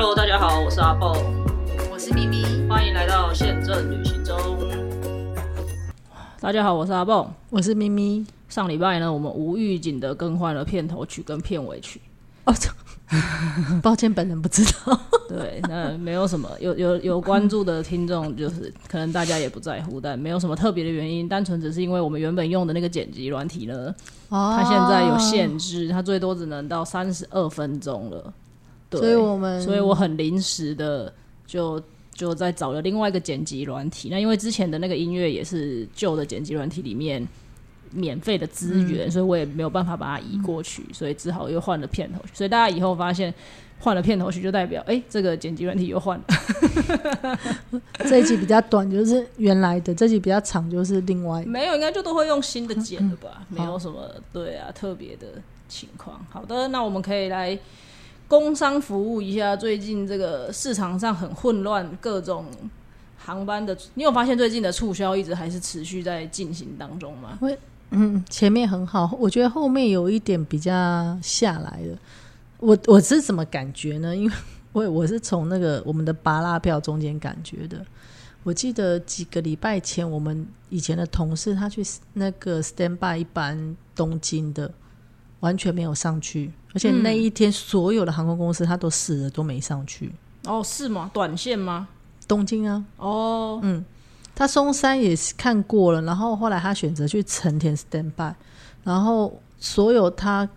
Hello，大家好，我是阿豹，我是咪咪，欢迎来到宪政旅行中。大家好，我是阿豹，我是咪咪。上礼拜呢，我们无预警的更换了片头曲跟片尾曲。哦，抱歉，本人不知道。对，那没有什么，有有有关注的听众，就是可能大家也不在乎，但没有什么特别的原因，单纯只是因为我们原本用的那个剪辑软体呢，它现在有限制，它最多只能到三十二分钟了。对，所以我们，所以我很临时的就就在找了另外一个剪辑软体。那因为之前的那个音乐也是旧的剪辑软体里面免费的资源，所以我也没有办法把它移过去，所以只好又换了片头曲。所以大家以后发现换了片头曲，就代表哎，这个剪辑软体又换了。这一集比较短，就是原来的；这集比较长，就是另外。没有，应该就都会用新的剪的吧？没有什么对啊特别的情况。好的，那我们可以来。工商服务一下，最近这个市场上很混乱，各种航班的，你有发现最近的促销一直还是持续在进行当中吗？会，嗯，前面很好，我觉得后面有一点比较下来了。我我是怎么感觉呢？因为我我是从那个我们的巴拉票中间感觉的。我记得几个礼拜前，我们以前的同事他去那个 stand by 一班东京的。完全没有上去，而且那一天所有的航空公司他都死了都没上去。哦，是吗？短线吗？东京啊。哦，嗯，他松山也是看过了，然后后来他选择去成田 stand by，然后所有他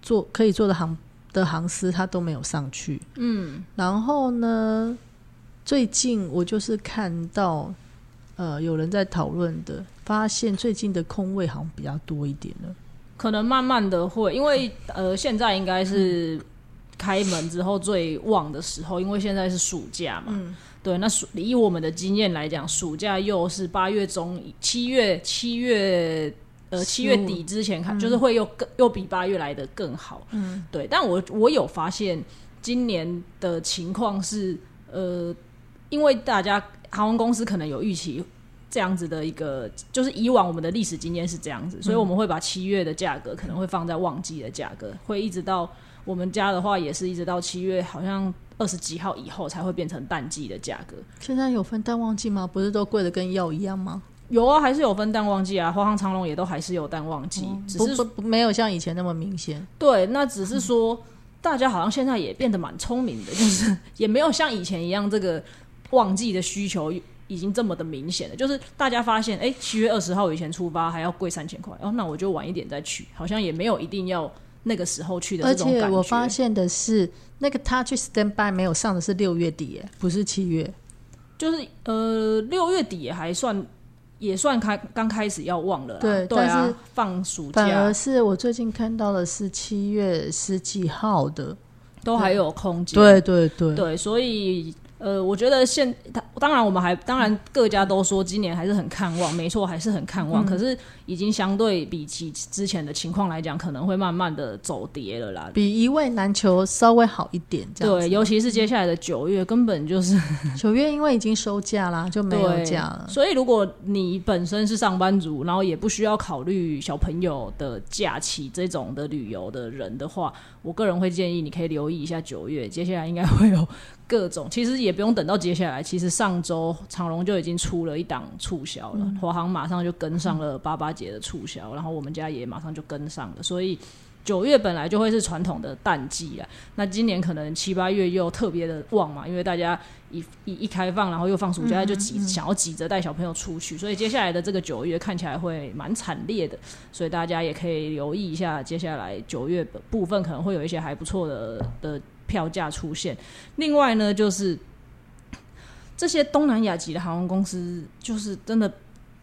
做可以做的航的航司他都没有上去。嗯，然后呢，最近我就是看到呃有人在讨论的，发现最近的空位好像比较多一点了。可能慢慢的会，因为呃，现在应该是开门之后最旺的时候，因为现在是暑假嘛。嗯。对，那暑以我们的经验来讲，暑假又是八月中、七月、七月呃七月底之前看，就是会又更又比八月来的更好。嗯。对，但我我有发现今年的情况是，呃，因为大家航空公司可能有预期。这样子的一个，就是以往我们的历史经验是这样子，所以我们会把七月的价格可能会放在旺季的价格，会一直到我们家的话也是一直到七月，好像二十几号以后才会变成淡季的价格。现在有分淡旺季吗？不是都贵的跟药一样吗？有啊，还是有分淡旺季啊，华航、长龙也都还是有淡旺季，只是没有像以前那么明显。对，那只是说大家好像现在也变得蛮聪明的，就是也没有像以前一样这个旺季的需求。已经这么的明显了，就是大家发现，哎，七月二十号以前出发还要贵三千块，哦，那我就晚一点再去，好像也没有一定要那个时候去的。而且我发现的是，那个他去 stand by 没有上的是六月底，耶，不是七月，就是呃六月底还算也算开刚开始要忘了，对，但是放暑假，反而是我最近看到的是七月十几号的，都还有空间，对对对对，所以。呃，我觉得现他当然我们还当然各家都说今年还是很看望，没错，还是很看望。可是已经相对比起之前的情况来讲，可能会慢慢的走跌了啦。比一位难求稍微好一点，这样对，尤其是接下来的九月，根本就是 九月，因为已经收假啦，就没有假了。所以如果你本身是上班族，然后也不需要考虑小朋友的假期这种的旅游的人的话，我个人会建议你可以留意一下九月，接下来应该会有。各种其实也不用等到接下来，其实上周长隆就已经出了一档促销了，华航马上就跟上了八八节的促销，然后我们家也马上就跟上了，所以九月本来就会是传统的淡季啊，那今年可能七八月又特别的旺嘛，因为大家一一一开放，然后又放暑假，就挤想要挤着带小朋友出去，所以接下来的这个九月看起来会蛮惨烈的，所以大家也可以留意一下，接下来九月部分可能会有一些还不错的的。票价出现，另外呢，就是这些东南亚籍的航空公司，就是真的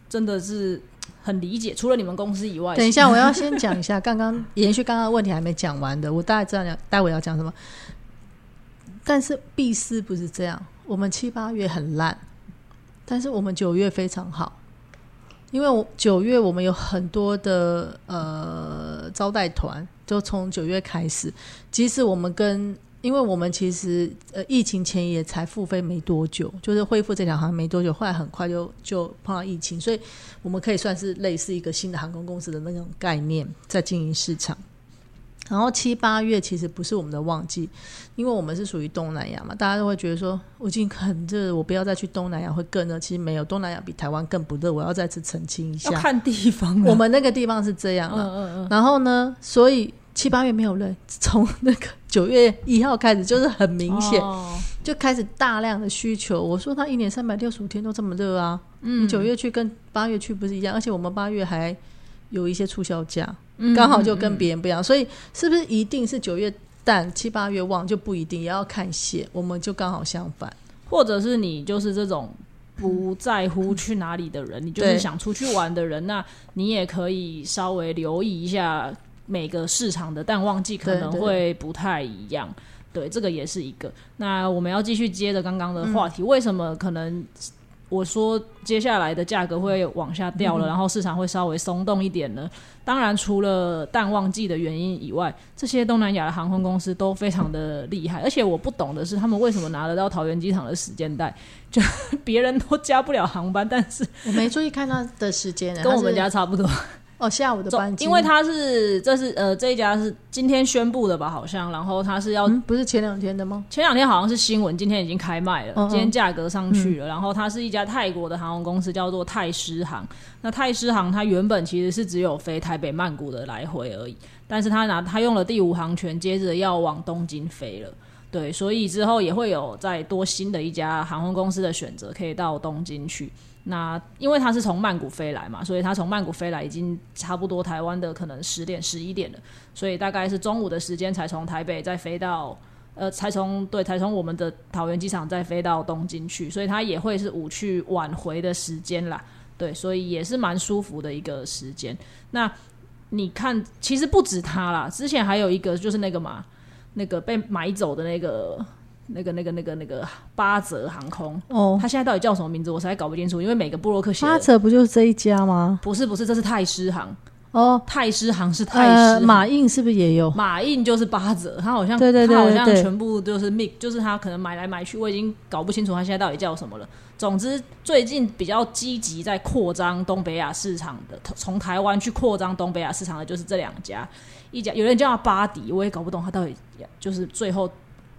真的是很理解。除了你们公司以外，等一下 我要先讲一下，刚刚延续刚刚问题还没讲完的，我大概知道你待会要讲什么。但是 B 四不是这样，我们七八月很烂，但是我们九月非常好，因为我九月我们有很多的呃招待团，就从九月开始，即使我们跟因为我们其实呃疫情前也才复飞没多久，就是恢复这条航没多久，后来很快就就碰到疫情，所以我们可以算是类似一个新的航空公司的那种概念在经营市场。然后七八月其实不是我们的旺季，因为我们是属于东南亚嘛，大家都会觉得说我已经很热，我不要再去东南亚会更热。其实没有，东南亚比台湾更不热。我要再次澄清一下，要看地方啊。我们那个地方是这样嗯了。嗯嗯，然后呢，所以七八月没有人，从那个九月一号开始就是很明显，哦就开始大量的需求。我说他一年三百六十五天都这么热啊，你九月去跟八月去不是一样？而且我们八月还有一些促销价，嗯刚好就跟别人不一样。所以是不是一定是九月淡，七八月旺就不一定，也要看线。我们就刚好相反。或者是你就是这种不在乎去哪里的人，你就是想出去玩的人，那你也可以稍微留意一下每个市场的淡旺季可能会不太一样。对，这个也是一个。那我们要继续接着刚刚的话嗯题，为什么可能我说接下来的价格会往下掉嗯了，然后市场会稍微松动一点呢？当然，除了淡旺季的原因以外，这些东南亚的航空公司都非常的厉害。而且我不懂的是，他们为什么拿得到桃园机场的时间带？就 别人都加不了航班，但是我没注意看他的时间呢，跟我们家差不多。哦下午的班机，因为他是这是呃这一家是今天宣布的吧，好像，然后他是要嗯不是前两天的吗？前两天好像是新闻，今天已经开卖了，嗯嗯今天价格上去了。然后它是一家泰国的航空公司，叫做泰狮航。那泰狮航它原本其实是只有飞台北曼谷的来回而已，但是他拿他用了第五航权，接着要往东京飞了。对，所以之后也会有再多新的一家航空公司的选择，可以到东京去。那因为他是从曼谷飞来嘛，所以他从曼谷飞来已经差不多台湾的可能十点十一点了，所以大概是中午的时间才从台北再飞到呃，才从对才从我们的桃园机场再飞到东京去，所以他也会是午去晚回的时间啦。对，所以也是蛮舒服的一个时间。那你看，其实不止他啦，之前还有一个就是那个嘛，那个被买走的那个。那个、那个、那个、那个八折航空，哦，它现在到底叫什么名字，我实在搞不清楚，因为每个布洛克写的八折不就是这一家吗？不是不是，这是泰狮航，哦，泰狮航是泰狮呃，马印是不是也有？马印就是八折，他好像对对对他好像全部都是 mix，就是他可能买来买去，我已经搞不清楚他现在到底叫什么了。总之，最近比较积极在扩张东北亚市场的，从台湾去扩张东北亚市场的就是这两家，一家有人叫他巴迪，我也搞不懂他到底就是最后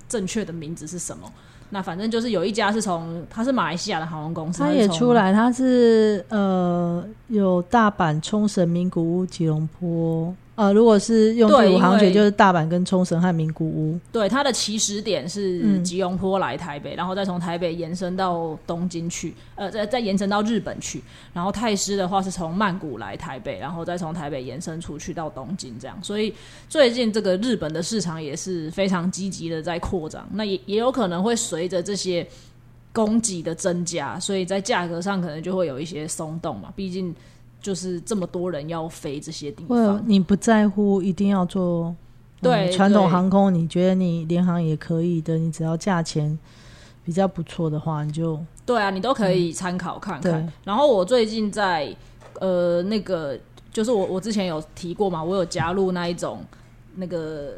正确的名字是什么。那反正就是有一家是从，它是马来西亚的航空公司，它也出来，它是呃有大阪、冲绳、名古屋、吉隆坡。呃，如果是用对第五航权，就是大阪跟冲绳和名古屋。对，它的起始点是嗯吉隆坡来台北，然后再从台北延伸到东京去，呃，再再延伸到日本去。然后泰师的话是从曼谷来台北，然后再从台北延伸出去到东京，这样。所以最近这个日本的市场也是非常积极的在扩张，那也也有可能会随着这些供给的增加，所以在价格上可能就会有一些松动嘛，毕竟。就是这么多人要飞这些地方，你不在乎一定要做对嗯传统航空，你觉得你联航也可以的，你只要价钱比较不错的话，你就对啊，你都可以参考看看。对然后我最近在呃那个，就是我我之前有提过嘛，我有加入那一种那个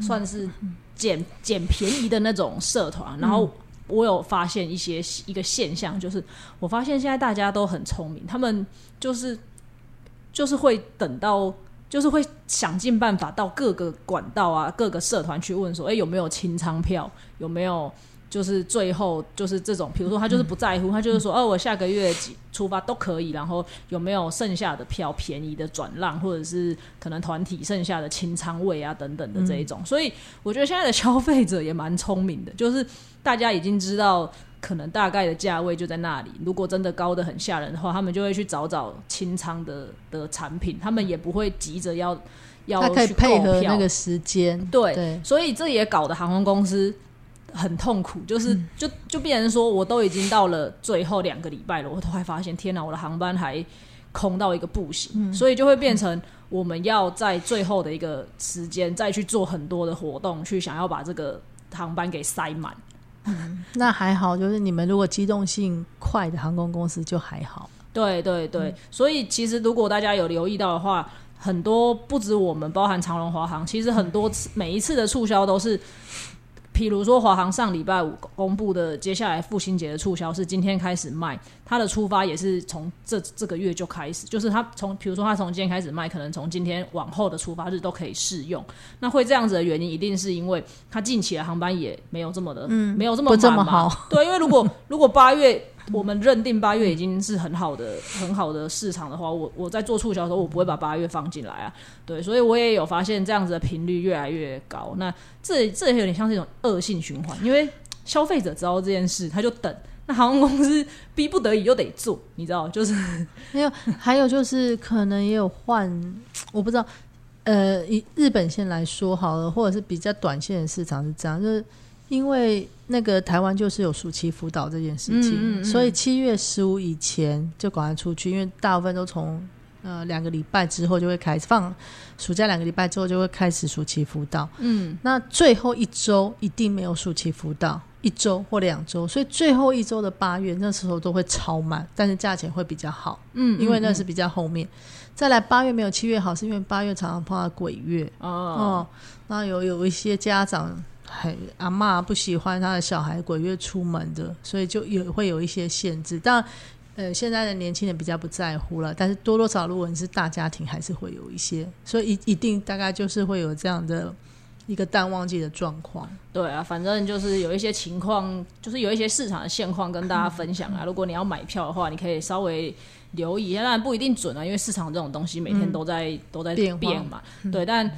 算是捡捡便宜的那种社团，然后。我有发现一些一个现象，就是我发现现在大家都很聪明，他们就是就是会等到，就是会想尽办法到各个管道啊、各个社团去问说，哎、有没有清仓票，有没有就是最后就是这种，比如说他就是不在乎，他就是说，哦，我下个月几出发都可以，然后有没有剩下的票便宜的转让，或者是可能团体剩下的清仓位啊等等的这一种，所以我觉得现在的消费者也蛮聪明的，就是大家已经知道。可能大概的价位就在那里。如果真的高的很吓人的话，他们就会去找找清仓的的产品，他们也不会急着要要它可以去购配合票那个时间。对，对，所以这也搞得航空公司很痛苦，就是、嗯就就变成说，我都已经到了最后两个礼拜了，我都还发现，天哪，我的航班还空到一个不行，嗯所以就会变成我们要在最后的一个时间再去做很多的活动，去想要把这个航班给塞满。那还好，就是你们如果机动性快的航空公司就还好。对对对，所以其实如果大家有留意到的话，很多不止我们，包含长隆、华航，其实很多次每一次的促销都是譬如说华航上礼拜五公布的接下来父亲节的促销是今天开始卖，它的出发也是从这这个月就开始，就是它从比如说它从今天开始卖，可能从今天往后的出发日都可以适用。那会这样子的原因，一定是因为它近期的航班也没有这么的，嗯，没有这么不这么好。对，因为如果如果八月我们认定八月已经是很好的很好的市场的话，我我在做促销的时候，我不会把八月放进来啊。对，所以我也有发现这样子的频率越来越高。那这这也有点像是一种恶性循环，因为消费者知道这件事，他就等。那航空公司逼不得已又得做，你知道，就是 没有，还有就是可能也有换，我不知道。呃，以日本线来说好了，或者是比较短线的市场是这样，就是因为那个台湾就是有暑期辅导这件事情，嗯嗯嗯。所以七月十五以前就赶快出去，因为大部分都从呃两个礼拜之后就会开始放暑假，两个礼拜之后就会开始暑期辅导。嗯，那最后一周一定没有暑期辅导，一周或两周，所以最后一周的八月那时候都会超满，但是价钱会比较好，嗯因为那是比较后面。再来八月没有七月好，是因为八月常常碰到鬼月。哦，哦，那有有一些家长很阿妈不喜欢他的小孩鬼月出门的，所以就有会有一些限制，但。呃，现在的年轻人比较不在乎了，但是多多少少如果你是大家庭，还是会有一些，所以一一定大概就是会有这样的一个淡旺季的状况。对啊，反正就是有一些情况，就是有一些市场的现况跟大家分享啊。如果你要买票的话，你可以稍微留意一下，当然不一定准啊，因为市场这种东西每天都在、都在变化变嘛。对，但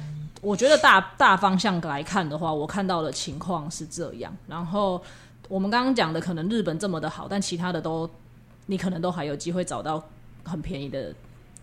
我觉得大大方向来看的话，我看到的情况是这样。然后我们刚刚讲的，可能日本这么的好，但其他的都你可能都还有机会找到很便宜的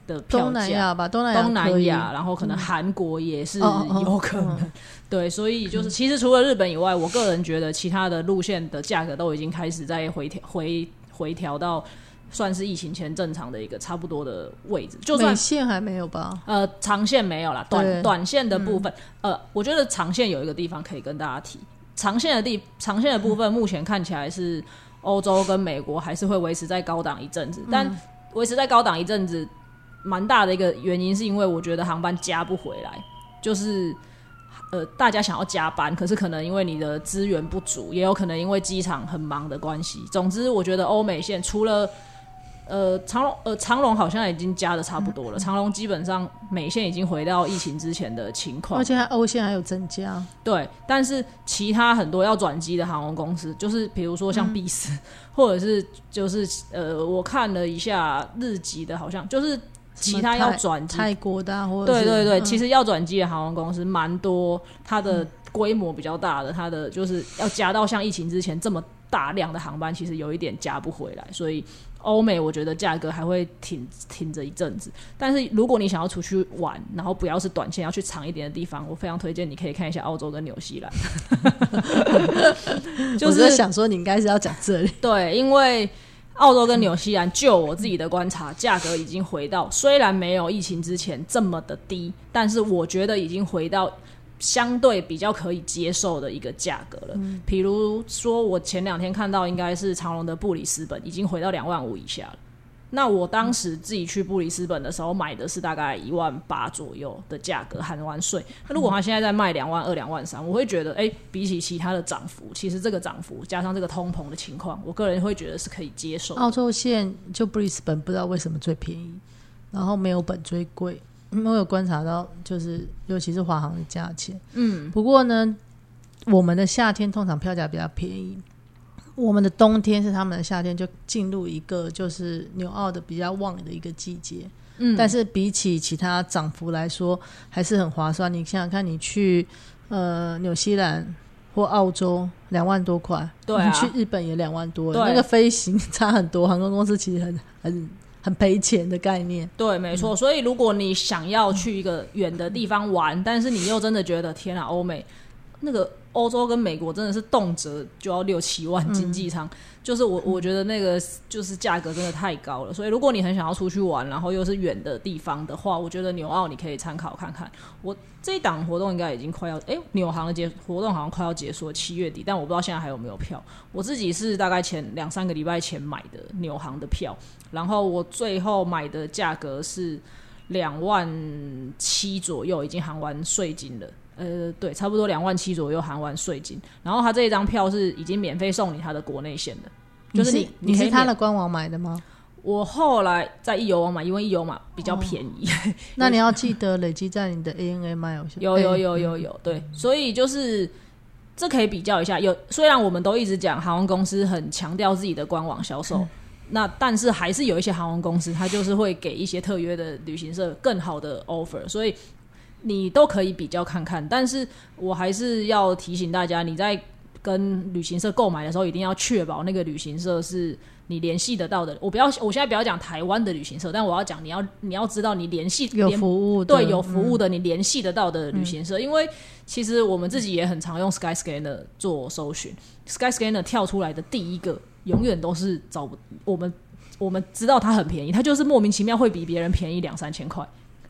的票东南价。亚吧，东南亚东南亚，然后可能韩国也是哦哦哦有可能，对，所以就是其实除了日本以外，我个人觉得其他的路线的价格都已经开始在回调回回调到算是疫情前正常的一个差不多的位置，就算线还没有吧？呃长线没有啦，短短线的部分，呃，我觉得长线有一个地方可以跟大家提，长线的地长线的部分目前看起来是欧洲跟美国还是会维持在高档一阵子，但维持在高档一阵子，蛮大的一个原因是因为我觉得航班加不回来，就是。呃，大家想要加班，可是可能因为你的资源不足，也有可能因为机场很忙的关系。总之，我觉得欧美线除了呃长隆，呃长隆好像已经加的差不多了，长隆基本上美线已经回到疫情之前的情况。而。且它欧线还有增加，对，但是其他很多要转机的航空公司，就是比如说像必斯，或者是就是呃，我看了一下日籍的，好像就是其他要转机，泰国的、啊、或者对对对，嗯。其实要转机的航空公司蛮多，它的规模比较大的，它的就是要加到像疫情之前这么大量的航班，其实有一点加不回来，所以。欧美我觉得价格还会挺挺着一阵子，但是如果你想要出去玩，然后不要是短线，要去长一点的地方，我非常推荐你可以看一下澳洲跟纽西兰。就我是想说你应该是要讲这里，对，因为澳洲跟纽西兰，就我自己的观察，价格已经回到虽然没有疫情之前这么的低，但是我觉得已经回到相对比较可以接受的一个价格了。比如说，我前两天看到应该是长隆的布里斯本已经回到两万五以下了。那我当时自己去布里斯本的时候买的是大概一万八左右的价格，含完税。那如果他现在在卖两万二、两万三，我会觉得，哎、比起其他的涨幅，其实这个涨幅加上这个通膨的情况，我个人会觉得是可以接受的。澳洲线就布里斯本不知道为什么最便宜，然后没有本最贵。我有观察到，就是尤其是华航的价钱。嗯，不过呢，我们的夏天通常票价比较便宜，我们的冬天是他们的夏天，就进入一个就是纽澳的比较旺的一个季节。嗯但是比起其他涨幅来说，还是很划算。你想想看，你去呃纽西兰或澳洲两万多块，对啊你去日本也两万多，那个飞行差很多。航空公司其实很很很赔钱的概念。对，没错。所以如果你想要去一个远的地方玩，但是你又真的觉得天啊，欧美那个欧洲跟美国真的是动辄就要六七万经济舱，就是我我觉得那个就是价格真的太高了。所以如果你很想要出去玩，然后又是远的地方的话，我觉得纽澳你可以参考看看。我这一档活动应该已经快要，哎，纽航的结活动好像快要结束了，七月底，但我不知道现在还有没有票。我自己是大概前两三个礼拜前买的纽航的票，然后我最后买的价格是两万七左右，已经含完税金了。呃，对，差不多两万七左右含完税金。然后他这一张票是已经免费送你他的国内线的，就是你你是他的官网买的吗？我后来在易游网买，因为易游嘛比较便宜。那你要记得累积在你的 ANA 上。有有哎有有有，对，所以就是这可以比较一下。有虽然我们都一直讲航空公司很强调自己的官网销售，那但是还是有一些航空公司，它就是会给一些特约的旅行社更好的 offer，所以你都可以比较看看。但是我还是要提醒大家，你在跟旅行社购买的时候，一定要确保那个旅行社是你联系得到的。我不要，我现在不要讲台湾的旅行社，但我要讲你要你要知道你联系有服务的，对有服务的，你联系得到的旅行社，因为其实我们自己也很常用 Skyscanner 做搜寻，Skyscanner 跳出来的第一个永远都是找不我们我们知道它很便宜，它就是莫名其妙会比别人便宜两三千块，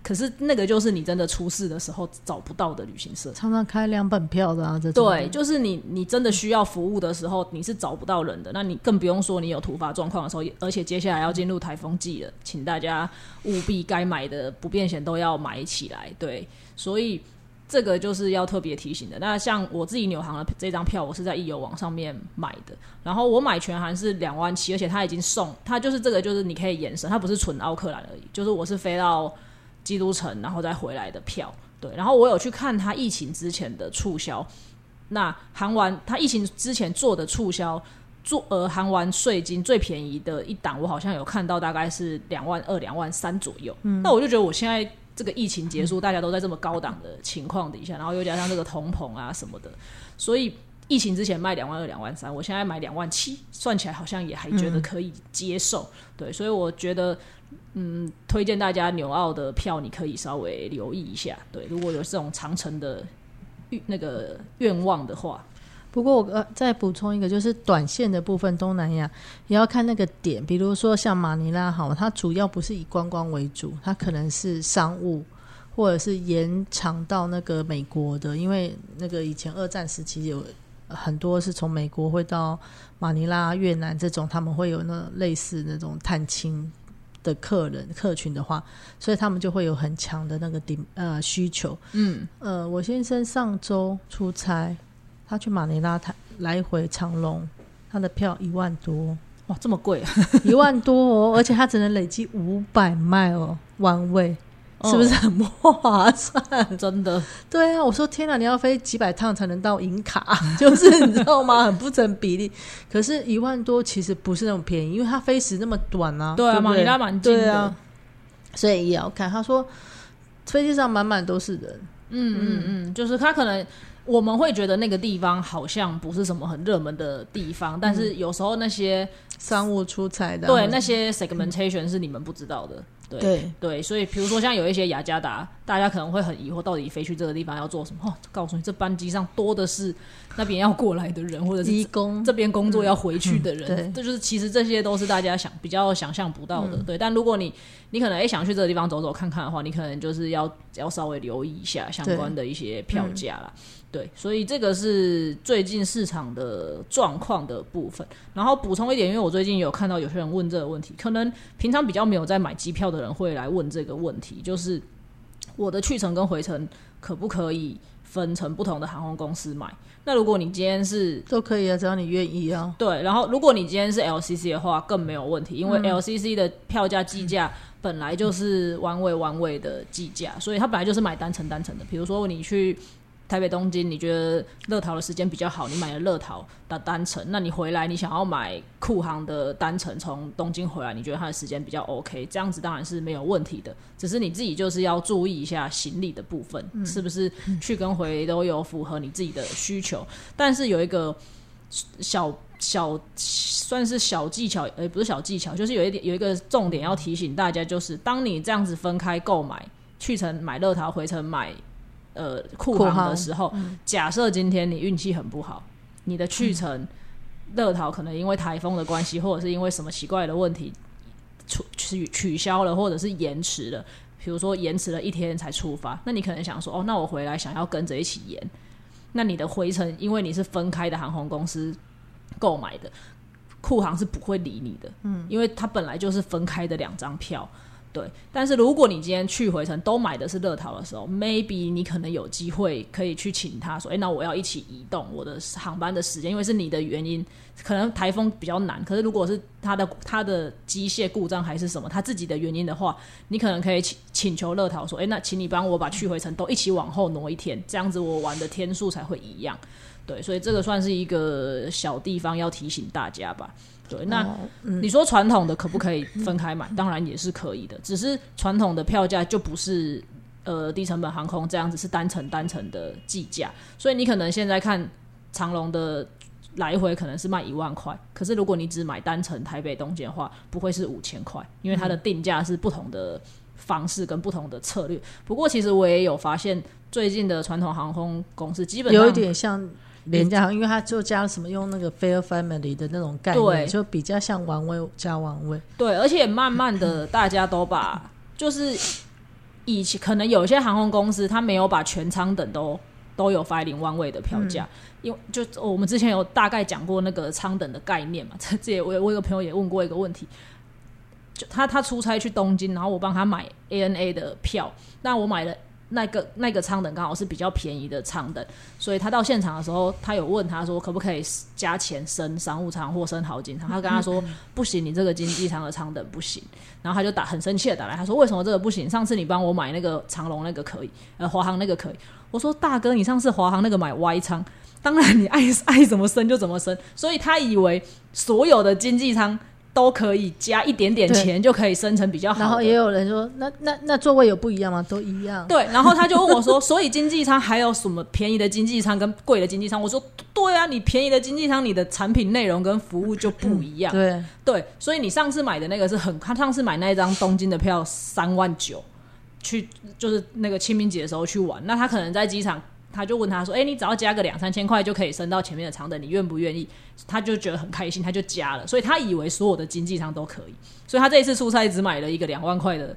可是那个就是你真的出事的时候找不到的旅行社。常常开两本票的啊，这种对，就是你，你真的需要服务的时候，你是找不到人的。那你更不用说你有突发状况的时候，而且接下来要进入台风季了，请大家务必该买的不便险都要买起来。对，所以这个就是要特别提醒的。那像我自己纽航的这张票，我是在易游网上面买的，然后我买全韩是两万七，而且它已经送，它就是这个就是你可以延伸，它不是纯奥克兰而已，就是我是飞到基督城然后再回来的票。对，然后我有去看他疫情之前的促销，那含完他疫情之前做的促销，做呃含完税金最便宜的一档，我好像有看到大概是两万二、两万三左右。嗯，那我就觉得我现在这个疫情结束，大家都在这么高档的情况底下，然后又加上这个通膨啊什么的，所以疫情之前卖两万二、两万三，我现在买两万七，算起来好像也还觉得可以接受。对，所以我觉得。嗯，推荐大家纽澳的票，你可以稍微留意一下。对，如果有这种长程的那个愿望的话，不过我呃再补充一个，就是短线的部分，东南亚也要看那个点，比如说像马尼拉好，它主要不是以观光为主，它可能是商务或者是延长到那个美国的，因为那个以前二战时期有很多是从美国会到马尼拉、越南这种，他们会有那类似那种探亲的客人客群的话，所以他们就会有很强的那个顶呃需求。嗯，呃，我先生上周出差，他去马尼拉，他来回长隆，他的票一万多，哇，这么贵啊！一万多哦，而且他只能累积五百迈哦，one way，是不是很不划算？真的，对啊，我说天哪，你要飞几百趟才能到银卡，就是你知道吗？很不成比例。可是，一万多其实不是那么便宜，因为它飞时那么短啊。对啊，不马尼拉蛮近啊，所以也要看。他说，飞机上满满都是人。嗯嗯嗯，就是他可能我们会觉得那个地方好像不是什么很热门的地方，但是有时候那些商务出差的，对那些 segmentation 是你们不知道的。对对对，所以比如说像有一些雅加达，大家可能会很疑惑，到底飞去这个地方要做什么？哦，告诉你，这班机上多的是那边要过来的人，或者是工这边工作要回去的人，嗯嗯这就是其实这些都是大家想比较想象不到的。嗯对，但如果你你可能诶想去这个地方走走看看的话，你可能就是要要稍微留意一下相关的一些票价啦。对，所以这个是最近市场的状况的部分。然后补充一点，因为我最近有看到有些人问这个问题，可能平常比较没有在买机票的人会来问这个问题，就是我的去程跟回程可不可以分成不同的航空公司买？那如果你今天是都可以啊，只要你愿意啊。对，然后如果你今天是 LCC 的话，更没有问题，因为 LCC 的票价计价本来就是弯位弯位的计价，所以它本来就是买单程单程的。比如说你去台北、东京，你觉得乐桃的时间比较好，你买了乐桃的单程，那你回来你想要买酷航的单程，从东京回来，你觉得它的时间比较 OK，这样子当然是没有问题的。只是你自己就是要注意一下行李的部分，是不是去跟回都有符合你自己的需求。但是有一个小小算是小技巧，呃，不是小技巧，就是有一点有一个重点要提醒大家，就是当你这样子分开购买，去程买乐桃，回程买呃库航的时候，假设今天你运气很不好，你的去程乐桃可能因为台风的关系，或者是因为什么奇怪的问题取取取消了，或者是延迟了，比如说延迟了一天才出发，那你可能想说，哦，那我回来想要跟着一起延，那你的回程因为你是分开的航空公司购买的，库航是不会理你的，嗯，因为它本来就是分开的两张票。对，但是如果你今天去回程都买的是乐桃的时候，maybe 你可能有机会可以去请他说，哎，那我要一起移动我的航班的时间，因为是你的原因，可能台风比较难。可是如果是他的他的机械故障还是什么他自己的原因的话，你可能可以请请求乐桃说，哎，那请你帮我把去回程都一起往后挪一天，这样子我玩的天数才会一样。对，所以这个算是一个小地方要提醒大家吧。对，那你说传统的可不可以分开买？当然也是可以的，只是传统的票价就不是呃低成本航空这样子，是单程单程的计价。所以你可能现在看长龙的来回可能是卖一万块，可是如果你只买单程台北东京的话，不会是五千块，因为它的定价是不同的方式跟不同的策略。不过其实我也有发现，最近的传统航空公司基本上有一点像。廉价，因为它就加什么用那个 fair family 的那种概念，就比较像王位加王位。对，而且慢慢的大家都把，就是以前可能有些航空公司，它没有把全舱等都都有零万位的票价，因为就我们之前有大概讲过那个舱等的概念嘛。这这我我有个朋友也问过一个问题，就他他出差去东京，然后我帮他买 ANA 的票，那我买了。那个那个舱等刚好是比较便宜的舱等，所以他到现场的时候，他有问他说可不可以加钱升商务舱或升豪金舱，他跟他说不行，你这个经济舱的舱等不行。然后他就打很生气的打来，他说为什么这个不行？上次你帮我买那个长龙那个可以，呃，华航那个可以。我说大哥，你上次华航那个买 Y 舱，当然你爱爱怎么升就怎么升。所以他以为所有的经济舱。都可以加一点点钱就可以生成比较好。然后也有人说，那那那座位有不一样吗？都一样。对，然后他就问我说，所以经济舱还有什么便宜的经济舱跟贵的经济舱？我说，对啊，你便宜的经济舱，你的产品内容跟服务就不一样。对对，所以你上次买的那个是很，他上次买那一张东京的票三万九，去就是那个清明节的时候去玩，那他可能在机场。他就问他说：“哎，你只要加个两三千块就可以升到前面的舱等，你愿不愿意？”他就觉得很开心，他就加了。所以他以为所有的经济舱都可以，所以他这一次出差只买了一个两万块的。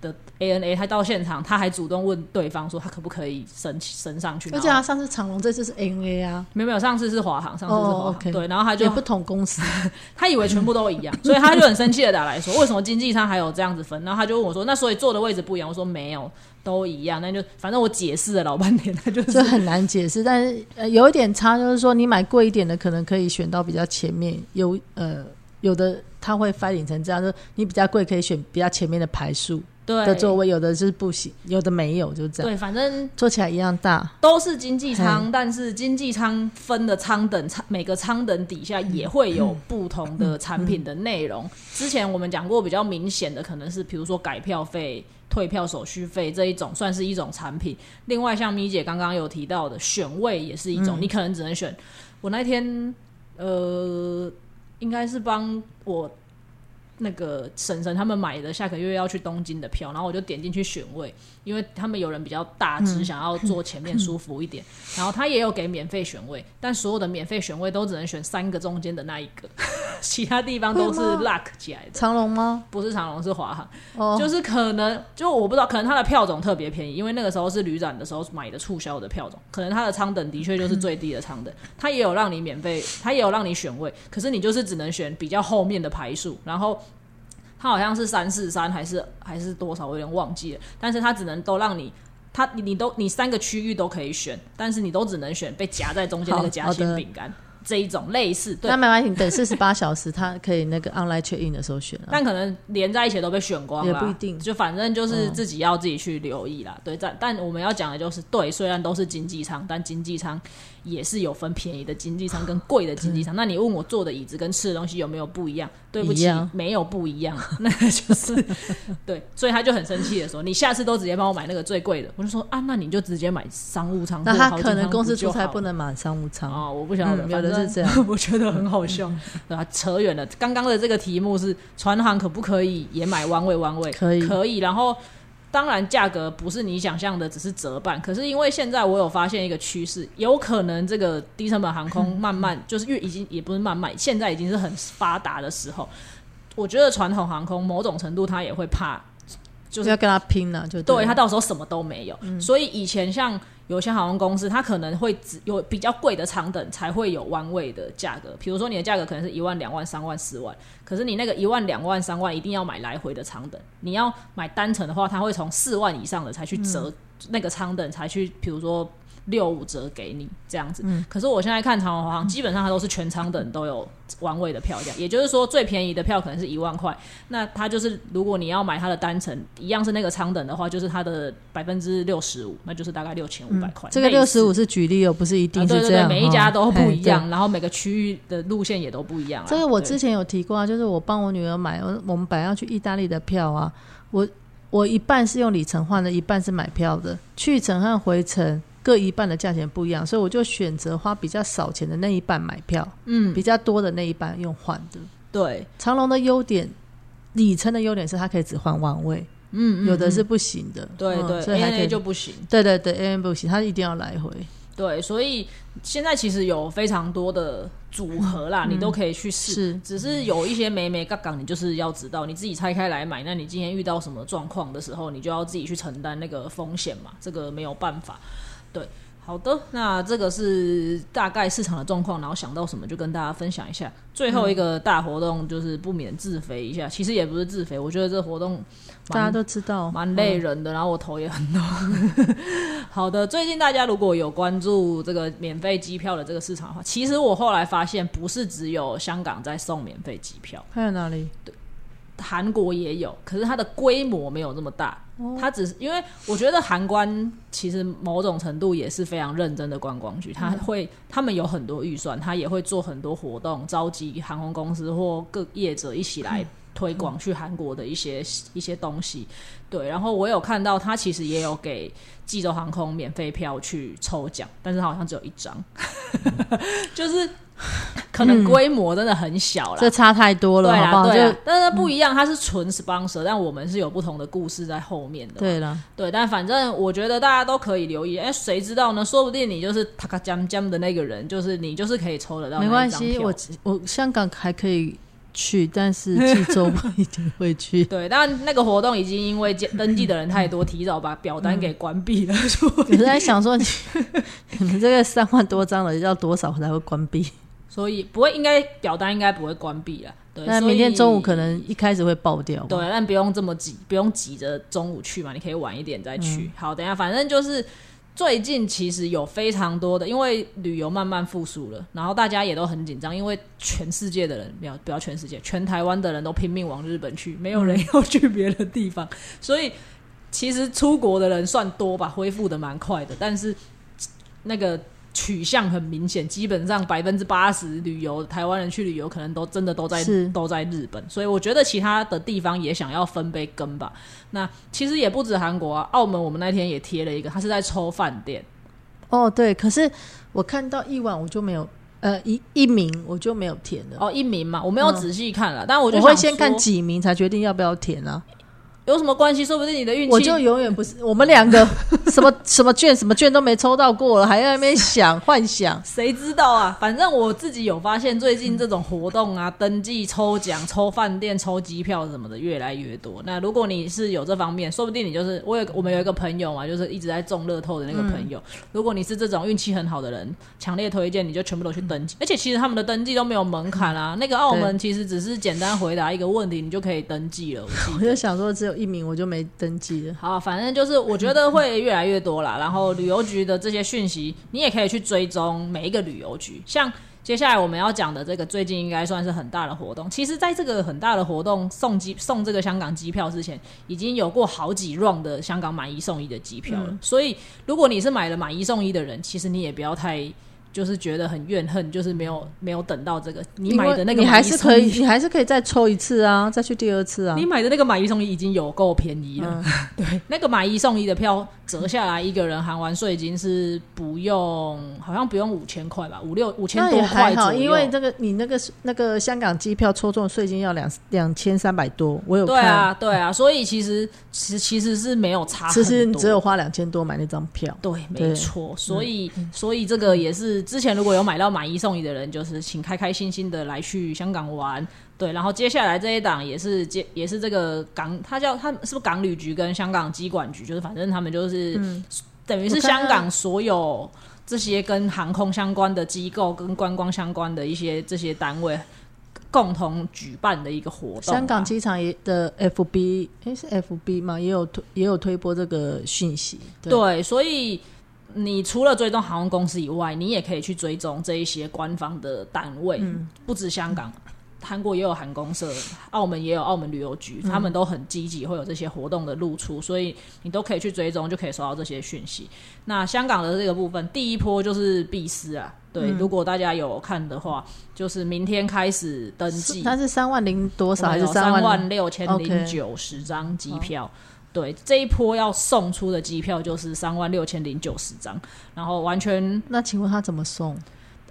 的 ANA，他到现场，他还主动问对方说他可不可以升升上去。而且他上次长龙，这次是 ANA 啊，没有没有，上次是华航，上次是华航。对，然后他就不同公司，他以为全部都一样，所以他就很生气的打来说，为什么经济舱还有这样子分？然后他就问我说，那所以坐的位置不一样？我说没有，都一样。那就反正我解释了老半天，他就这很难解释。但是呃，有一点差，就是说你买贵一点的，可能可以选到比较前面，有呃有的它会翻领成这样，就你比较贵可以选比较前面的排数。的座位有的是不行，有的没有，就这样。对，反正坐起来一样大，都是经济舱，但是经济舱分的舱等，舱每个舱等底下也会有不同的 产品的内容。之前我们讲过，比较明显的可能是，比如说改票费、退票手续费这一种，算是一种产品。另外，像咪姐刚刚有提到的选位也是一种，你可能只能选。我那天呃，应该是帮我。那个婶婶他们买的下个月要去东京的票，然后我就点进去选位，因为他们有人比较大只，想要坐前面舒服一点。然后他也有给免费选位，但所有的免费选位都只能选三个中间的那一个，其他地方都是 luck 起来的。长龙吗？不是长龙，是华航。就是可能就我不知道，可能他的票种特别便宜，因为那个时候是旅展的时候买的促销的票种，可能他的舱等的确就是最低的舱等。它也有让你免费，他也有让你选位，可是你就是只能选比较后面的排数，然后。它好像是三四三还是还是多少，我有点忘记了。但是它只能都让你，它你你都你三个区域都可以选，但是你都只能选被夹在中间那个夹心饼干这一种类似。那没关系，等四十八小时，它可以那个 online check in 的时候选。但可能连在一起都被选光了，也不一定。就反正就是自己要自己去留意啦。对，但但我们要讲的就是，对，虽然都是经济舱，但经济舱。也是有分便宜的经济舱跟贵的经济舱。那你问我坐的椅子跟吃的东西有没有不一样？对不起，没有不一样。那就是对，所以他就很生气的说：“你下次都直接帮我买那个最贵的。”我就说：“啊，那你就直接买商务舱。”那他可能公司出差不能买商务舱啊？我不晓得，有的是这样。我觉得很好笑，对吧？扯远了。刚刚的这个题目是船行可不可以也买弯位？弯位可以，可以。然后。当然，价格不是你想象的，只是折半。可是因为现在我有发现一个趋势，有可能这个低成本航空慢慢就是越已经也不是慢慢，现在已经是很发达的时候。我觉得传统航空某种程度它也会怕就是要跟他拼了，就对了他到时候什么都没有。所以以前像有些航空公司，他可能会只有比较贵的舱等才会有弯位的价格，比如说你的价格可能是一万、两万、三万、四万，可是你那个一万、两万、三万一定要买来回的舱等，你要买单程的话，他会从四万以上的才去折那个舱等，才去比如说。六五折给你这样子，可是我现在看长荣华航，基本上它都是全舱等都有完位的票价，也就是说最便宜的票可能是一万块，那它就是如果你要买它的单程，一样是那个舱等的话，就是它的百分之六十五，那就是大概六千五百块。这个六十五是举例哦，不是一定啊对对对，是这样。每一家都不一样，然后每个区域的路线也都不一样啊。这个我之前有提过啊，就是我帮我女儿买，我我们本来要去意大利的票啊，我我一半是用里程换的，一半是买票的，去程和回程各一半的价钱不一样，所以我就选择花比较少钱的那一半买票，嗯，比较多的那一半用换的。对，长龙的优点，里程的优点是它可以只换弯位，嗯，嗯有的是嗯不行的，嗯对对所以还可，ANA 以就不行。对对对，A 不行，它一定要来回。对，所以现在其实有非常多的组合啦，你都可以去试。是只是有一些美美杠杠，你就是要知道你自己拆开来买。那你今天遇到什么状况的时候，你就要自己去承担那个风险嘛，这个没有办法。对，好的，那这个是大概市场的状况，然后想到什么就跟大家分享一下。最后一个大活动就是不免自肥一下，其实也不是自肥，我觉得这活动大家都知道，蛮累人的，然后我头也很痛。好的，最近大家如果有关注这个免费机票的这个市场的话，其实我后来发现不是只有香港在送免费机票，还有哪里？韩国也有，可是它的规模没有这么大。它只是因为我觉得韩观其实某种程度也是非常认真的观光局，他会他们有很多预算，他也会做很多活动，召集航空公司或各业者一起来推广去韩国的一些一些东西。对，然后我有看到他其实也有给济州航空免费票去抽奖，但是他好像只有一张，就是 可能规模真的很小啦。这差太多了，对啦，好好？对啦，但是不一样，它是纯 sponsor，但我们是有不同的故事在后面的。对了，对，但反正我觉得大家都可以留意。哎，谁知道呢？说不定你就是塔卡江江的那个人，就是你，就是可以抽得到没关系，我我香港还可以去，但是济州不一定会去。对，但那个活动已经因为登记的人太多，提早把表单给关闭了。所我在想说你，你们这个三万多张的要多少才会关闭？所以不会，应该表单应该不会关闭了。对，那明天中午可能一开始会爆掉。对，，但不用这么急，不用急着中午去嘛，你可以晚一点再去。嗯好，等一下，反正就是最近其实有非常多的，因为旅游慢慢复苏了，然后大家也都很紧张，因为全世界的人，不要不要全世界，全台湾的人都拼命往日本去，没有人要去别的地方，所以其实出国的人算多吧，恢复的蛮快的，但是那个。取向很明显，基本上百分之八十旅游台湾人去旅游，可能都真的都在都在日本，所以我觉得其他的地方也想要分杯羹吧。那其实也不止韩国啊，澳门我们那天也贴了一个，他是在抽饭店，哦对，可是我看到一晚我就没有，呃一一名我就没有填了。哦，一名嘛，我没有仔细看了，但我就我会先看几名才决定要不要填啊。有什么关系？说不定你的运气，我就永远不是我们两个 什么什么券什么券都没抽到过了，还在那边想幻想。谁知道啊？反正我自己有发现，最近这种活动啊，登记、抽奖、抽饭店、抽机票什么的越来越多。那如果你是有这方面，说不定你就是我有我们有一个朋友嘛，就是一直在中乐透的那个朋友。如果你是这种运气很好的人，强烈推荐你就全部都去登记。而且其实他们的登记都没有门槛啊，那个澳门其实只是简单回答一个问题，你就可以登记了。我我就想说只有一名我就没登记了。好，反正就是我觉得会越来越多啦。然后旅游局的这些讯息，你也可以去追踪每一个旅游局。像接下来我们要讲的这个，最近应该算是很大的活动。其实，在这个很大的活动送机送这个香港机票之前，已经有过好几 round 的香港买一送一的机票了。所以，如果你是买了买一送一的人，其实你也不要太。就是觉得很怨恨，就是没有没有等到这个你买的那个你还是可以，你还是可以再抽一次啊，再去第二次啊。你。买的那个买一送一已经有够便宜了，对，那个买一送一的票折下来，一个人含完税金是不用，好像不用五千块吧，五六五千那多块左右。因为这个你那个那个香港机票抽中税金要两两千三百多，我有看，对啊，对啊，所以其实其实其实是没有差，其实你只有花两千多买那张票。对，没错，所以所以这个也是就是之前如果有买到买一送一的人，就是请开开心心的来去香港玩。对，然后接下来这一档也是接也是这个港，他叫他是不是港旅局跟香港机管局，就是反正他们就是、等于是香港所有这些跟航空相关的机构跟观光相关的一些这些单位共同举办的一个活动吧。香港机场也的 FB，诶是 FB 吗？也有推也有推播这个讯息。對，对，所以你除了追踪航空公司以外，你也可以去追踪这一些官方的单位，嗯不止香港。韩国也有韩公社，澳门也有澳门旅游局，嗯他们都很积极，会有这些活动的露出，所以你都可以去追踪，就可以收到这些讯息。那香港的这个部分，第一波就是必思啊，对，嗯如果大家有看的话，就是明天开始登记，它是三万零多少还是三万？六千零九十张机票。对，这一波要送出的机票就是三万六千零九十张，然后完全那请问他怎么送？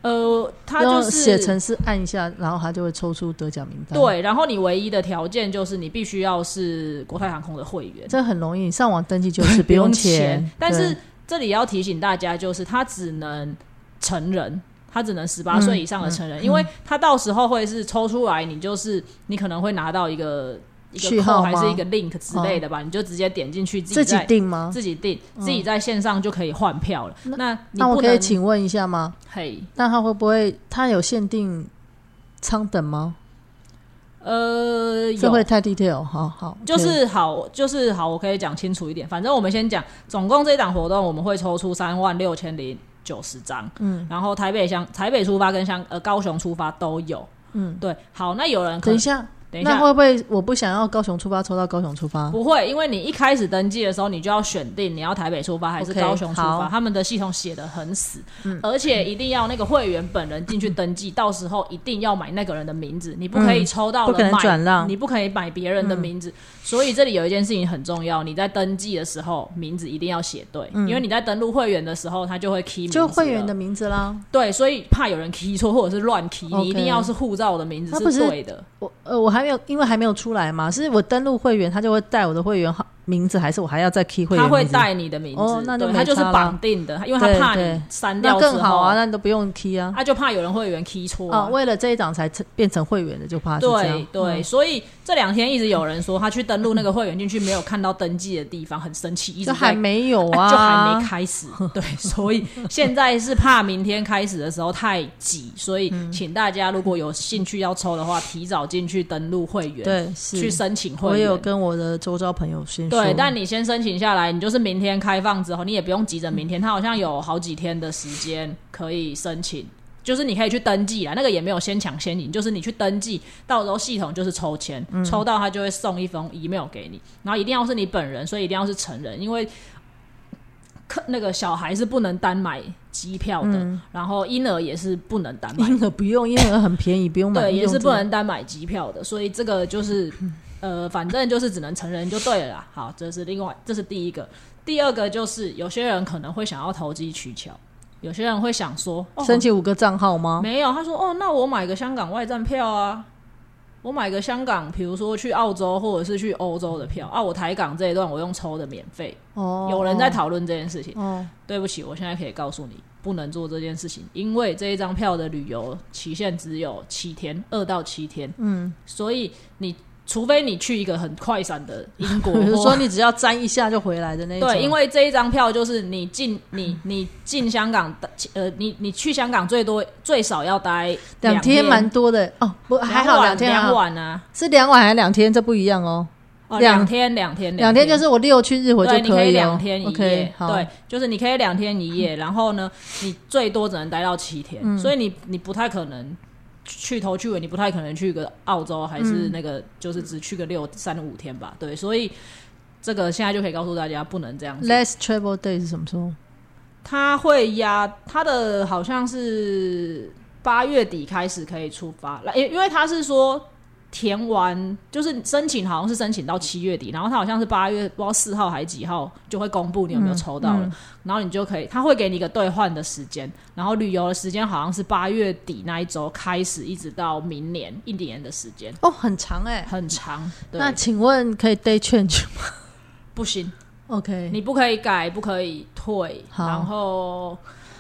呃，他就是写程式按一下，然后他就会抽出得奖名单。，对，然后你唯一的条件就是你必须要是国泰航空的会员，这很容易，你上网登记就是不用钱。但是对这里要提醒大家，就是他只能成人，他只能十八岁以上的成人，因为他到时候会是抽出来，你就是你可能会拿到一个一个序号还是一个 link 之类的吧，你就直接点进去自自己在定吗？自己订，自己在线上就可以换票了。那你那我可以请问一下吗？嘿，那他会不会他有限定舱等吗？呃，有这会太 detail。好好，就是好，就是好，我可以讲清楚一点。反正我们先讲，总共这一档活动我们会抽出三万六千零九十张，嗯，然后台北香台北出发跟香呃高雄出发都有，嗯，对。好，那有人等一下，等一下。那会不会我不想要高雄出发，抽到高雄出发？不会，因为你一开始登记的时候，你就要选定你要台北出发还是高雄出发好。他们的系统写的很死，而且一定要那个会员本人进去登记，到时候一定要买那个人的名字，你不可以抽到了不可能买转让。你不可以买别人的名字。所以这里有一件事情很重要，你在登记的时候名字一定要写对，因为你在登录会员的时候，他就会 key 就会员的名字啦。对，所以怕有人 key 错或者是乱 key，OK 你一定要是护照的名字是对的。我呃，我还还没有，因为还没有出来嘛，是我登录会员，他就会带我的会员号名字，还是我还要再 key 会员？他会带你的名字，哦那就对他就是绑定的，因为他怕你删掉更好啊，那你都不用 key 啊。他就怕有人会员 key 错哦，啊。为了这一档才成变成会员的，就怕是对。对，嗯所以这两天一直有人说他去登录那个会员进去没有看到登记的地方，很生气，一直还没有啊啊，就还没开始。对，所以现在是怕明天开始的时候太挤，所以嗯请大家如果有兴趣要抽的话，提早进去登录会员，对，去申请会员我也有。跟我的周遭朋友先说，对，但你先申请下来，你就是明天开放之后，你也不用急着明天，它好像有好几天的时间可以申请，就是你可以去登记啦，那个也没有先抢先赢，就是你去登记，到时候系统就是抽签，抽到他就会送一封 email 给你，然后一定要是你本人，所以一定要是成人，因为客那个小孩是不能单买机票的，然后婴儿也是不能单买。婴儿不用，婴儿很便宜，不用买，对，也是不能单买机票的，所以这个就是呃，反正就是只能成人就对了啦。好，这是另外，这是第一个。第二个就是有些人可能会想要投机取巧，有些人会想说，哦，申请五个账号吗？没有，他说哦，那我买个香港外站票啊，我买个香港，比如说去澳洲或者是去欧洲的票啊，我台港这一段我用抽的免费。哦，有人在讨论这件事情，哦，对不起，我现在可以告诉你，不能做这件事情，因为这一张票的旅游期限只有七天，二到七天。嗯，所以你除非你去一个很快闪的英国，比如说你只要沾一下就回来的那一种，对，因为这一张票就是你进你你进香港的，呃，你你去香港最多最少要待两天，蛮多的。哦，不还好两天两晚啊，是两晚还是两天？这不一样哦，哦，两两天两天两天。就是我六去日回就对，你可以两天一夜。对，就是你可以两天一夜，然后呢，你最多只能待到七天，嗯。所以你你不太可能去头去尾，你不太可能去个澳洲，还嗯是那个、就是只去个六三五天吧，对，所以这个现在就可以告诉大家不能这样子。Less travel day 是什么时候？他会压他的好像是八月底开始可以出发，来，因因为他是说填完就是申请好像是申请到七月底，然后他好像是八月不知道四号还是几号就会公布你有没有抽到了，然后你就可以他会给你一个兑换的时间，然后旅游的时间好像是八月底那一周开始，一直到明年一年的时间，哦，很长哎。很长。对，那请问可以 day change 吗不行，？OK，你不可以改，不可以退，然后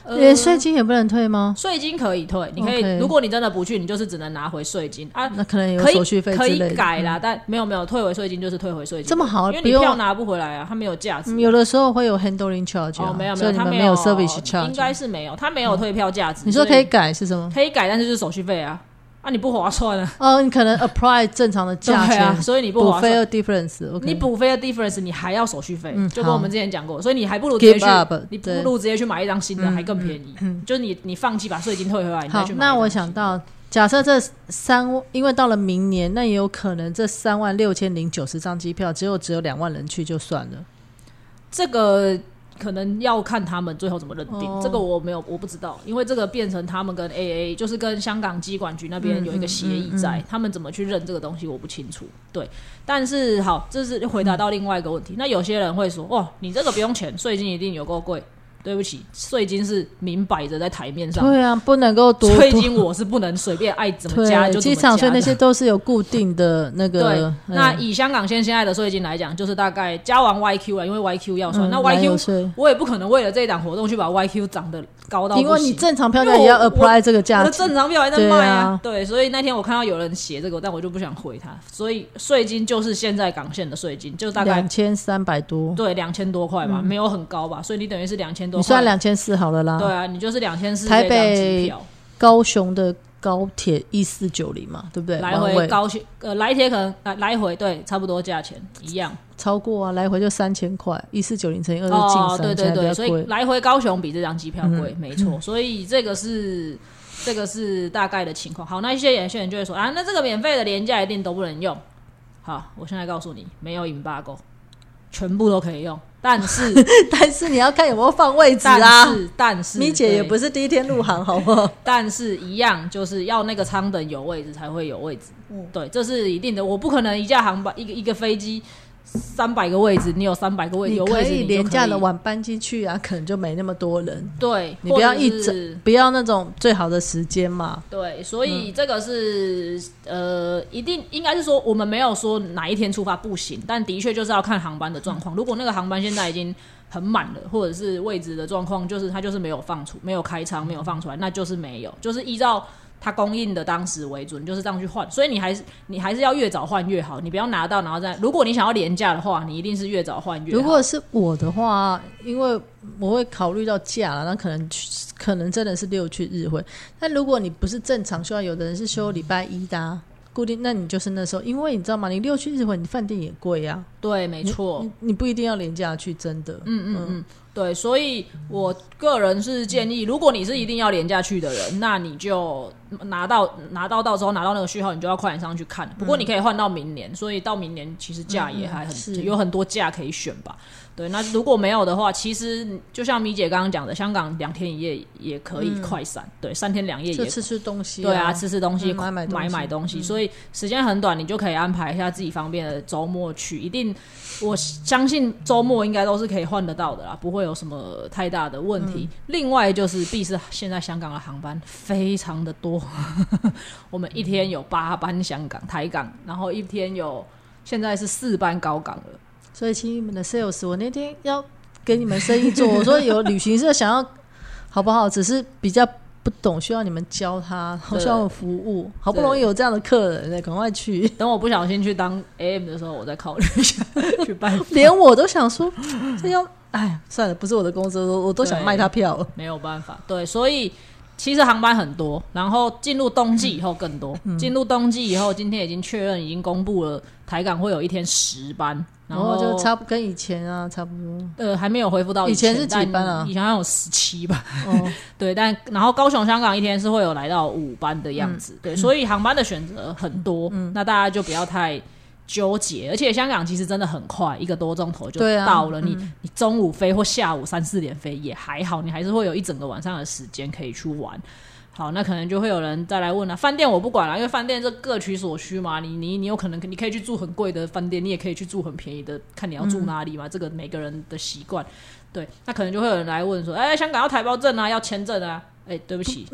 呃连税金也不能退吗？税金可以退，你可以如果你真的不去，你就是只能拿回税金啊。那可能有手续费可以。改啦，但没有没有退回税金就是退回税金，这么好因为你票拿不回来啊，它没有价值。嗯有的时候会有 handling charge，没有没有，它没有 service charge 应。该是没有，它没有退票价值。你说可以改是什么？可以改，但是就是手续费啊，啊你不划算啊，哦，你可能 apply 正常的价钱，所以你不补划算。fair difference。OK，你补费的 difference，你还要手续费，嗯就跟我们之前讲过，所以你还不如直接去 up，，你不如直接去买一张新的，还更便宜。嗯就是你你放弃把税金退回来，你再好去，买那我想到，假设这三，因为到了明年，那也有可能这三万六千零九十张机票，只有只有两万人去就算了。这个可能要看他们最后怎么认定，哦这个我没有我不知道，因为这个变成他们跟 AA 就是跟香港机管局那边有一个协议在，他们怎么去认这个东西我不清楚。对，但是好，这是回答到另外一个问题。那有些人会说，哇，你这个不用钱，税金一定有够贵。对不起，税金是明摆着在台面上，对啊，不能够多多税金我是不能随便爱怎么加就怎么机场税那些都是有固定的那个。对，嗯那以香港现现在的税金来讲，就是大概加完 YQ 了，因为 YQ 要算。那 YQ 税我也不可能为了这一档活动去把 YQ 涨得高到因为你正常票价也要 apply 这个价我。的正常票还在卖啊对，所以那天我看到有人写这个，但我就不想回他。所以税金就是现在港线的税金，就大概两千三百多，对两千多块吧，没有很高吧，所以你等于是两千你算两千四好了啦。对啊，你就是两千四台北高雄的高铁一四九零嘛，对不对？来回高雄呃来铁可能来来回对差不多价钱一样。超过啊，来回就三千块，一四九零乘以二是近哦，三，对对对，现在比较贵。所以来回高雄比这张机票贵，没错。所以这个是这个是大概的情况。好，那一些有些人就会说啊，那这个免费的廉价一定都不能用。好，我现在告诉你，没有引 g o，全部都可以用。但是，但是你要看有没有放位置但啊。是，但是，咪姐也不是，是第一天入行，好不好？但是一样，就是要那个舱等有位置才会有位置。嗯对，这是一定的。我不可能一架航班一个一个飞机三百个位置，你有三百个位你可有位置，廉价的晚班机去啊，可能就没那么多人。对，你不要一整，不要那种最好的时间嘛。对，所以这个是、呃，一定应该是说，我们没有说哪一天出发不行，但的确就是要看航班的状况。如果那个航班现在已经很满了，或者是位置的状况，就是它就是没有放出、没有开仓、没有放出来，那就是没有，就是依照它供应的当时为准，就是这样去换。所以你还是你还是要越早换越好，你不要拿到然后再。如果你想要廉价的话，你一定是越早换越好。如果是我的话，因为我会考虑到价了，那可能去可能真的是六去日会。但如果你不是正常休啊，有的人是休礼拜一的、啊，固定，那你就是那时候，因为你知道吗？你六去日会，你饭店也贵啊，对，没错。你你不一定要廉价去，真的。嗯嗯嗯，对，所以我个人是建议，如果你是一定要廉价去的人，那你就拿到拿到到时候拿到那个序号，你就要快点上去看。不过你可以换到明年，所以到明年其实价也还很、是有很多价可以选吧。对，那如果没有的话，其实就像米姐刚刚讲的，香港两天一夜也可以快闪，对，三天两夜也就吃吃东西、对啊，吃吃东西，嗯买买东西买买东西，所以时间很短，你就可以安排一下自己方便的周末去。一定，我相信周末应该都是可以换得到的啦，不会有什么太大的问题。另外就是，必是现在香港的航班非常的多，我们一天有八班香港台港，然后一天有现在是四班高港了。所以，请你们的 sales，我那天要给你们生意做，我说有旅行社想要，好不好？只是比较不懂，需要你们教他，需要服务，好不容易有这样的客人，赶快去。等我不小心去当 AM 的时候，我再考虑一下 去办。连我都想说，这要哎，算了，不是我的公司，我我都想卖他票。没有办法，对，所以其实航班很多，然后进入冬季以后更多。嗯进入冬季以后，今天已经确认，已经公布了台港会有一天十班，然后就差不跟以前啊差不多。呃还没有恢复到以前是几班啊以前好像有十七吧，哦，对，但然后高雄、香港一天是会有来到五班的样嗯子，对，所以航班的选择很多，那大家就不要太。纠结，而且香港其实真的很快，一个多钟头就到了。你你中午飞或下午三四点飞也还好，你还是会有一整个晚上的时间可以去玩。好，那可能就会有人再来问了、饭店我不管了，因为饭店这各取所需嘛。你你你有可能你可以去住很贵的饭店，你也可以去住很便宜的，看你要住哪里嘛。这个每个人的习惯。对，那可能就会有人来问说，哎、香港要台胞证啊，要签证啊。哎、对不起，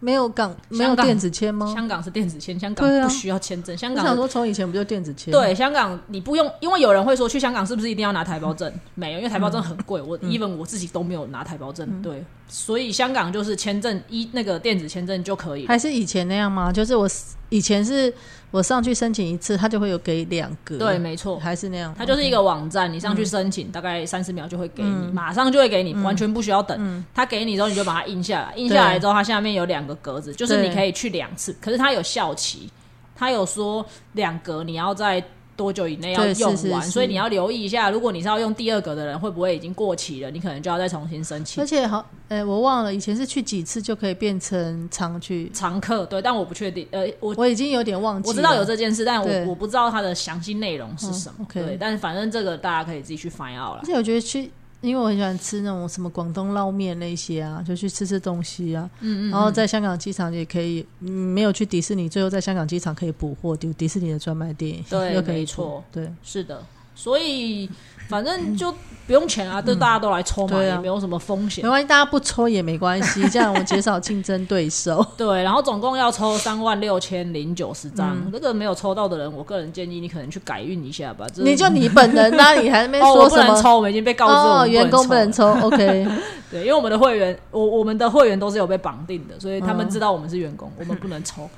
没有港没有电子签吗？香港是电子签，香港不需要签证。香港的想说从以前不就电子签？对香港你不用，因为有人会说去香港是不是一定要拿台胞证？没有，因为台胞证很贵，我 even 我自己都没有拿台胞证。对，所以香港就是签证一那个电子签证就可以了。还是以前那样吗？就是我以前是我上去申请一次，他就会有给两个，对，，没错。还是那样。它就是一个网站，你上去申请，大概三十秒就会给嗯。你，马上就会给你，完全不需要等。他给你之后，你就把它印下来，印下来之后，它下面有两个格子，就是你可以去两次，可是它有效期，它有说两格你要在多久以内要用完，是是所以你要留意一下，如果你是要用第二个的人，会不会已经过期了？你可能就要再重新申请而。且好，哎、我忘了以前是去几次就可以变成常去，常客对，但我不确定，呃，我我已经有点忘记了。我知道有这件事，但我我不知道它的详细内容是什么。对，但是反正这个大家可以自己去 find out 了而。且我觉得去，因为我很喜欢吃那种什么广东捞面那些啊，就去吃吃东西啊。嗯嗯然后在香港机场也可以，嗯，没有去迪士尼，最后在香港机场可以补货，就迪士尼的专卖店，对又可以没错。对，是的，所以反正就不用钱啊，就大家都来抽嘛，也没有什么风险没。关系，大家不抽也没关系，这样我们减少竞争对手。对，然后总共要抽三万六千零九十张，嗯这个没有抽到的人，我个人建议你可能去改运一下吧。这你就你本人呐、你还在那边 哦，我说什么？不能抽，我们已经被告知了哦，员工不能抽，OK，对，因为我们的会员，我我们的会员都是有被绑定的，所以他们嗯知道我们是员工，我们不能抽。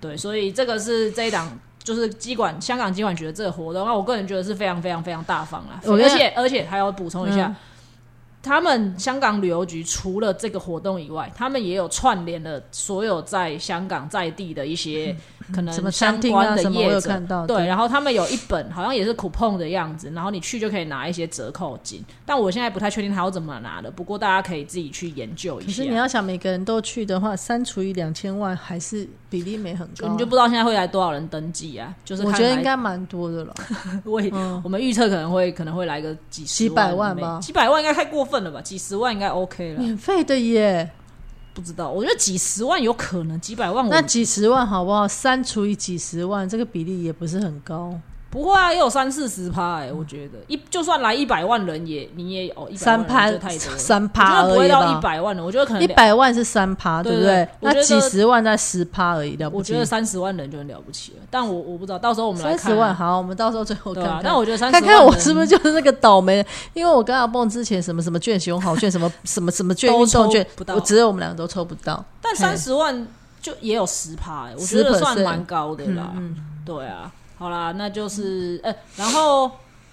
对，所以这个是这一档。就是机管香港机管局的这个活动，那我个人觉得是非常非常非常大方啦。而且而且还要补充一下，嗯他们香港旅游局除了这个活动以外，他们也有串联了所有在香港在地的一些可能什么相关的啊什么，我业者。有看到。对，然后他们有一本好像也是 coupon 的样子，然后你去就可以拿一些折扣金，但我现在不太确定他要怎么拿的，不过大家可以自己去研究一下。可是你要想每个人都去的话，三除以两千万还是比例没很高啊。你就不知道现在会来多少人登记啊？就是我觉得应该蛮多的了。我嗯我们预测可能会可能会来个几十几百万吧几百万应该太过分了吧？几十万应该 OK 了，免费的耶，不知道，我觉得几十万有可能，几百万那几十万好不好？三除以几十万，这个比例也不是很高。不会啊，也有三四十趴哎，我觉得一就算来一百万人也你也哦一百三趴三趴我觉得不会到一百万人，我觉得可能一百万是三趴，对不对？那几十万在十趴而已，了不起我觉。得三十万人就很了不起了，但我我不知道，到时候我们来三十万，好，我们到时候最后看看。但我觉得三十看看我是不是就是那个倒霉，因为我跟阿蹦之前什么什么券、熊好券、什么什么什么券、都运动券我只有我们两个都抽不到。但三十万就也有十趴，欸我觉得算蛮高的啦。嗯对啊，好啦，那就是呃，然后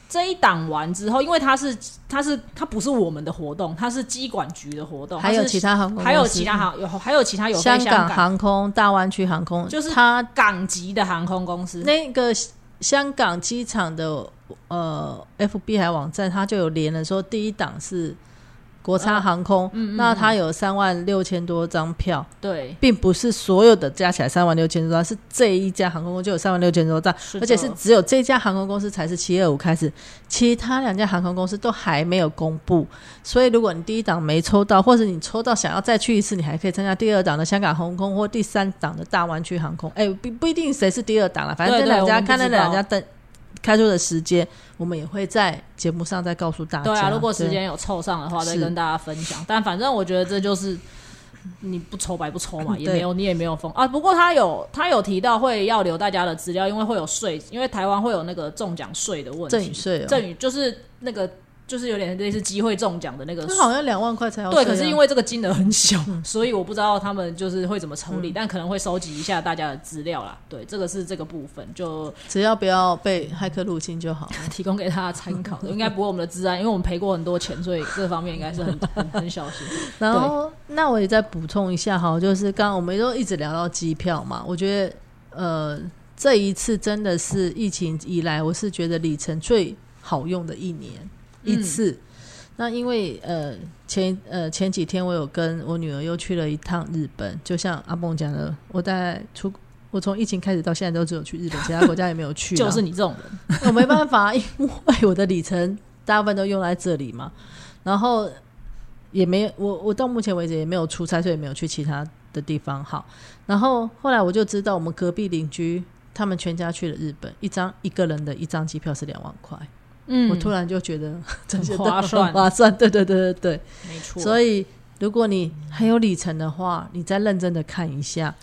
这一档完之后，因为它是它是它不是我们的活动，它是机管局的活动，还有它是其他航空公司，还有其他航有还有其他有飞香港香港。航空、大湾区航空，就是它港籍的航空公司。那个香港机场的呃 FB 还网站，它就有连了说第一档是国差航空，嗯那它有三万六千多张票，对，并不是所有的加起来三万六千多张，是这一家航空公司就有三万六千多张，而且是只有这家航空公司才是七二五开始，其他两家航空公司都还没有公布。所以如果你第一档没抽到，或者你抽到想要再去一次，你还可以参加第二档的香港航空或第三档的大湾区航空。哎，不不一定谁是第二档了，反正这两家看那两家登开出的时间，我们也会在节目上再告诉大家。对啊，如果时间有凑上的话，再跟大家分享。但反正我觉得这就是你不抽白不抽嘛，也没有你也没有封啊。不过他有他有提到会要留大家的资料，因为会有税，因为台湾会有那个中奖税的问题。赠与税哦，赠与就是那个就是有点类似机会中奖的那个那好像两万块才要对，可是因为这个金额很小，所以我不知道他们就是会怎么处理，但可能会收集一下大家的资料啦。对，这个是这个部分，就只要不要被骇客入侵就好。提供给大家参考的。应该不会我们的治安，因为我们赔过很多钱，所以这方面应该是很 很很小心。然后，那我也再补充一下哈，就是刚刚我们都一直聊到机票嘛，我觉得呃，这一次真的是疫情以来，我是觉得里程最好用的一年、一次。那因为呃前呃前几天我有跟我女儿又去了一趟日本，就像阿梦讲的，我在出我从疫情开始到现在都只有去日本，其他国家也没有去。就是你这种人，我没办法，因为我的里程大部分都用在这里嘛，然后也没有我我到目前为止也没有出差，所以没有去其他的地方。好，然后后来我就知道我们隔壁邻居他们全家去了日本，一张一个人的一张机票是两万块，嗯。我突然就觉得这些都划算。很划算，对对对对对，没错，所以如果你很有里程的话，你再认真的看一下，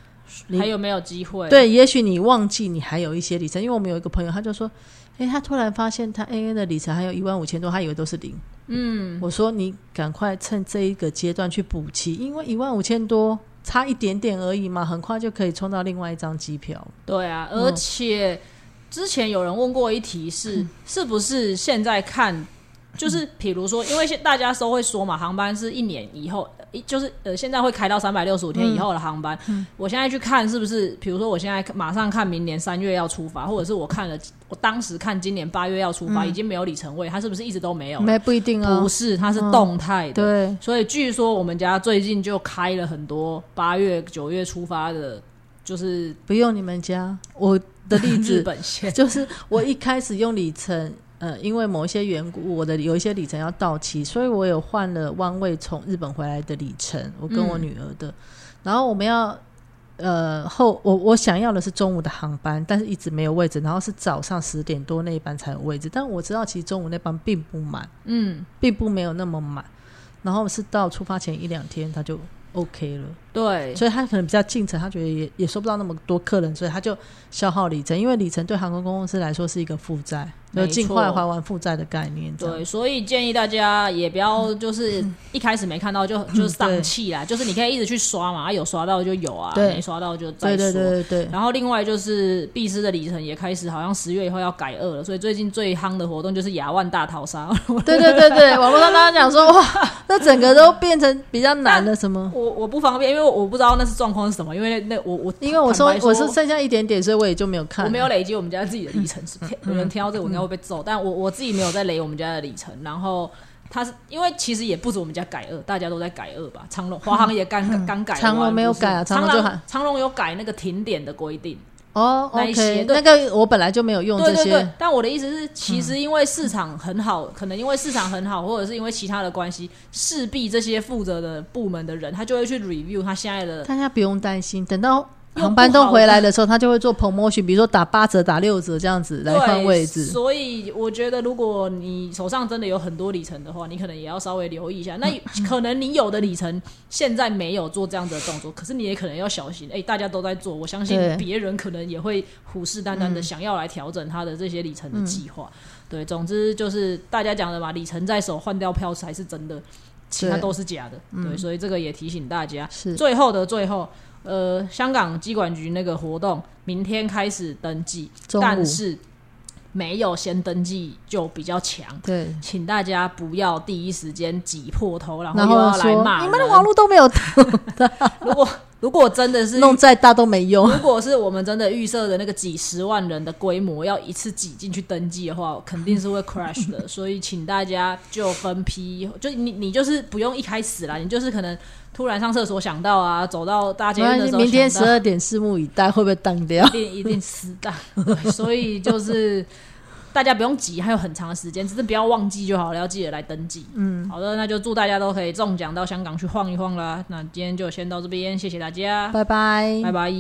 你还有没有机会？对，也许你忘记你还有一些里程，因为我们有一个朋友，他就说，哎，他突然发现他 AA 的里程还有一万五千多，他以为都是零。嗯，我说你赶快趁这一个阶段去补齐，因为一万五千多差一点点而已嘛，很快就可以冲到另外一张机票。对啊，而且之前有人问过一题是，是不是现在看，就是比如说，因为现大家都会说嘛，航班是一年以后，一就是呃，现在会开到三百六十五天以后的航班。我现在去看是不是，比如说我现在马上看明年三月要出发，或者是我看了，我当时看今年八月要出发，已经没有里程位，它是不是一直都没有？没不一定啊。不，是，它是动态的。对，所以据说我们家最近就开了很多八月、九月出发的，就是不用你们家，我的例子 本线。就是我一开始用里程，呃，因为某一些缘故，我的有一些里程要到期，所以我有换了弯位从日本回来的里程，我跟我女儿的。然后我们要，呃，后我我想要的是中午的航班，但是一直没有位置，然后是早上十点多那一班才有位置。但我知道其实中午那班并不满，嗯，并不没有那么满。然后是到出发前一两天，他就 OK 了。对，所以他可能比较进程，他觉得也也收不到那么多客人，所以他就消耗里程，因为里程对航空公司来说是一个负债，没错就尽快还完负债的概念。对，所以建议大家也不要就是一开始没看到就 就丧气啦，就是你可以一直去刷嘛，啊有刷到就有啊，对没刷到就再说。对对对对对，然后另外就是碧斯的里程也开始好像十月以后要改二了，所以最近最夯的活动就是亚万大逃杀。对对对对，网络上大家讲说哇，那整个都变成比较难了什么？我我不方便，因为我不知道那是状况是什么，因为那我我因为我说我是剩下一点点，所以我也就没有看。我没有累积我们家自己的里程，是有人听到这个我应该会被揍，但我我自己没有在累我们家的里程。然后他是因为其实也不止我们家改二，大家都在改二吧。长隆、华航也刚刚改完，长隆没有改啊长长隆就长隆有改那个停点的规定。哦那一些，OK，对那个我本来就没有用这些对对对，，但我的意思是，其实因为市场很好，可能因为市场很好，或者是因为其他的关系，势必这些负责的部门的人，他就会去 review 他现在的大家不用担心，等到又航班都回来的时候，他就会做 promotion，比如说打八折、打六折这样子来换位置。所以我觉得，如果你手上真的有很多里程的话，你可能也要稍微留意一下。那可能你有的里程现在没有做这样子的动作，可是你也可能要小心。哎、大家都在做，我相信别人可能也会虎视眈眈的想要来调整他的这些里程的计划。对，总之就是大家讲的嘛，里程在手，换掉票才是真的，其他都是假的。对，所以这个也提醒大家。是最后的最后，呃，香港机管局那个活动明天开始登记，但是没有先登记就比较强，对，请大家不要第一时间挤破头，然后又要来骂你们的人网络都没有 如果如果真的是弄再大都没用。如果是我们真的预设的那个几十万人的规模，要一次挤进去登记的话，肯定是会 crash 的。所以请大家就分批，就你你就是不用一开始啦，你就是可能突然上厕所想到啊，走到大街明天十二点拭目以待，会不会当掉 一？定一定死的。对，所以就是大家不用急，还有很长的时间，只是不要忘记就好了，要记得来登记。嗯，好的，那就祝大家都可以中奖到香港去晃一晃啦。那今天就先到这边，谢谢大家，拜拜拜拜